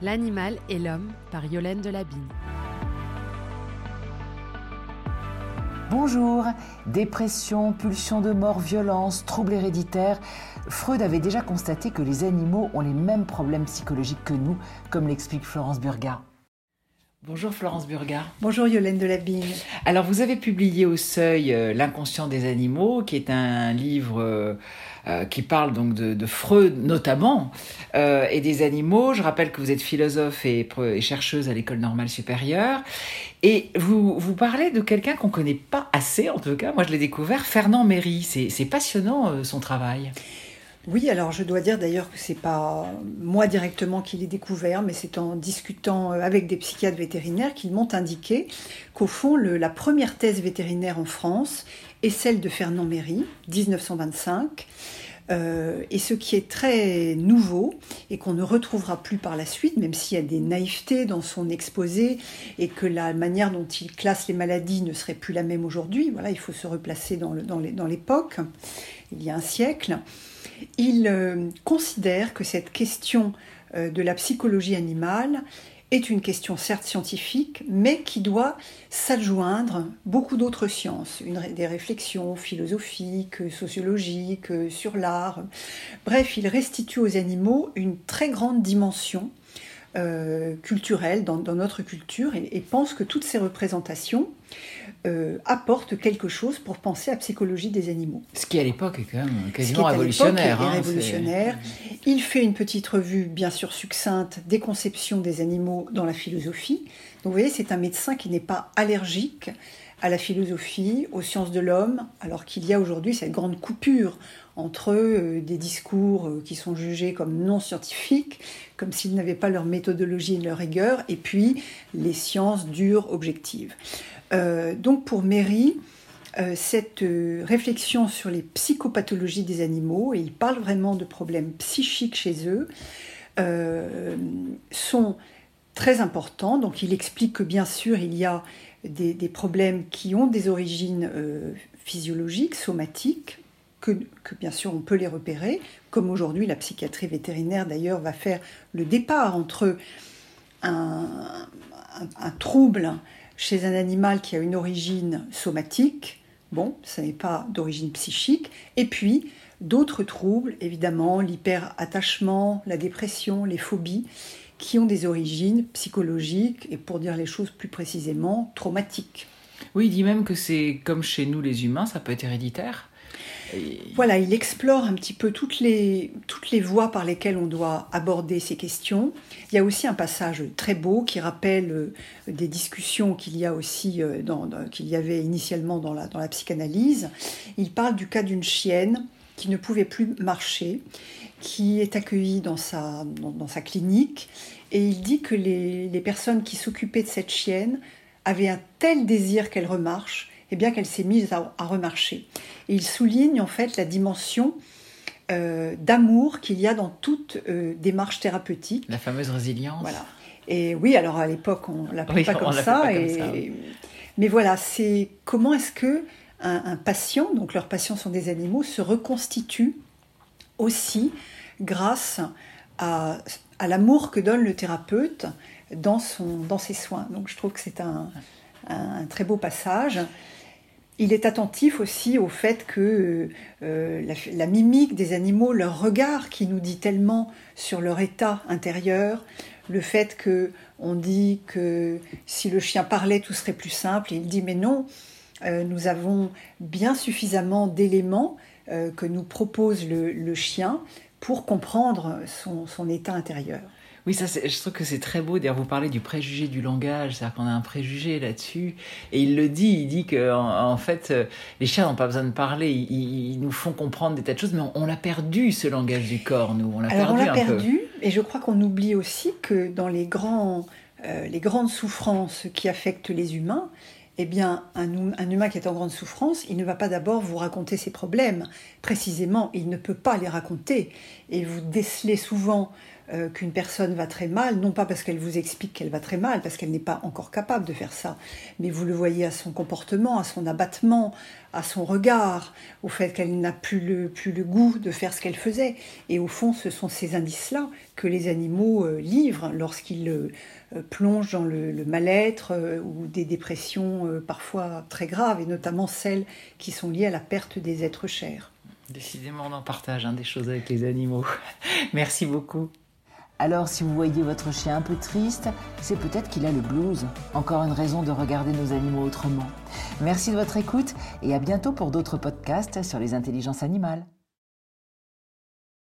L'animal et l'homme par Yolaine Delabine. Bonjour, dépression, pulsion de mort, violence, troubles héréditaires. Freud avait déjà constaté que les animaux ont les mêmes problèmes psychologiques que nous, comme l'explique Florence Burga. Bonjour Florence Burga. Bonjour Yolaine Delabine. Alors vous avez publié au Seuil euh, L'inconscient des animaux, qui est un livre euh, euh, qui parle donc de, Freud notamment et des animaux. Je rappelle que vous êtes philosophe et, chercheuse à l'école normale supérieure. Et vous, vous parlez de quelqu'un qu'on ne connaît pas assez, en tout cas, moi je l'ai découvert, Fernand Méry. C'est passionnant son travail. Oui, alors je dois dire d'ailleurs que c'est pas moi directement qui l'ai découvert, mais c'est en discutant euh, avec des psychiatres vétérinaires qu'ils m'ont indiqué qu'au fond, la première thèse vétérinaire en France est celle de Fernand Méry, 1925. Euh, et ce qui est très nouveau et qu'on ne retrouvera plus par la suite, même s'il y a des naïvetés dans son exposé et que la manière dont il classe les maladies ne serait plus la même aujourd'hui, voilà, il faut se replacer dans l'époque, il y a un siècle. Il euh, considère que cette question euh, de la psychologie animale est une question certes scientifique, mais qui doit s'adjoindre beaucoup d'autres sciences, des réflexions philosophiques, sociologiques, sur l'art. Bref, il restitue aux animaux une très grande dimension euh, culturelle dans, notre culture et, pense que toutes ces représentations euh, apportent quelque chose pour penser à la psychologie des animaux. Ce qui à l'époque est quand même quasiment révolutionnaire. Hein, révolutionnaire. Il fait une petite revue bien sûr succincte des conceptions des animaux dans la philosophie. Donc vous voyez, c'est un médecin qui n'est pas allergique à la philosophie, aux sciences de l'homme, alors qu'il y a aujourd'hui cette grande coupure entre euh, des discours euh, qui sont jugés comme non scientifiques, comme s'ils n'avaient pas leur méthodologie et leur rigueur, et puis les sciences dures, objectives. Euh, donc pour Méry, cette réflexion sur les psychopathologies des animaux, et il parle vraiment de problèmes psychiques chez eux, sont très importants. Donc il explique que bien sûr il y a des, problèmes qui ont des origines physiologiques, somatiques, que, bien sûr on peut les repérer, comme aujourd'hui la psychiatrie vétérinaire d'ailleurs va faire le départ entre un, trouble chez un animal qui a une origine somatique, bon, ça n'est pas d'origine psychique, et puis d'autres troubles, évidemment, l'hyperattachement, la dépression, les phobies, qui ont des origines psychologiques et pour dire les choses plus précisément, traumatiques. Oui, il dit même que c'est comme chez nous les humains, ça peut être héréditaire. Voilà, il explore un petit peu toutes les, toutes les voies par lesquelles on doit aborder ces questions. Il y a aussi un passage très beau qui rappelle euh, des discussions qu'il y a aussi euh, qu'il y avait initialement dans la, dans la psychanalyse. Il parle du cas d'une chienne qui ne pouvait plus marcher, qui est accueillie dans sa, dans, sa clinique, et il dit que les, les personnes qui s'occupaient de cette chienne avaient un tel désir qu'elle remarche et bien qu'elle s'est mise à, remarcher. Et il souligne en fait la dimension euh, d'amour qu'il y a dans toute euh, démarche thérapeutique. La fameuse résilience. Voilà. Et oui, alors à l'époque, on ne l'appelait pas, comme ça, Mais voilà, c'est comment est-ce que un, patient, donc leurs patients sont des animaux, se reconstitue aussi grâce à, à l'amour que donne le thérapeute dans, son, dans ses soins. Donc je trouve que c'est un, un, très beau passage. Il est attentif aussi au fait que euh, la, mimique des animaux, leur regard qui nous dit tellement sur leur état intérieur, le fait que on dit que si le chien parlait, tout serait plus simple. Il dit mais non, euh, nous avons bien suffisamment d'éléments euh, que nous propose le, chien pour comprendre son état intérieur. Oui, ça, je trouve que c'est très beau. D'ailleurs, vous parlez du préjugé du langage, c'est-à-dire qu'on a un préjugé là-dessus. Et il le dit, il dit que en, fait, euh, les chiens n'ont pas besoin de parler, ils, nous font comprendre des tas de choses, mais on, l'a perdu ce langage du corps, nous. On l'a perdu. On l'a perdu, et je crois qu'on oublie aussi que dans les grands, euh, les grandes souffrances qui affectent les humains, eh bien, un, un, humain qui est en grande souffrance, il ne va pas d'abord vous raconter ses problèmes. Précisément, il ne peut pas les raconter. Et vous décelez souvent euh, qu'une personne va très mal, non pas parce qu'elle vous explique qu'elle va très mal, parce qu'elle n'est pas encore capable de faire ça, mais vous le voyez à son comportement, à son abattement, à son regard, au fait qu'elle n'a plus le, plus le goût de faire ce qu'elle faisait. Et au fond, ce sont ces indices-là que les animaux euh, livrent lorsqu'ils euh, plongent dans le, mal-être ou des dépressions parfois très graves, et notamment celles qui sont liées à la perte des êtres chers. Décidément, on en partage hein, des choses avec les animaux. Merci beaucoup. Alors si vous voyez votre chien un peu triste, c'est peut-être qu'il a le blues. Encore une raison de regarder nos animaux autrement. Merci de votre écoute et à bientôt pour d'autres podcasts sur les intelligences animales.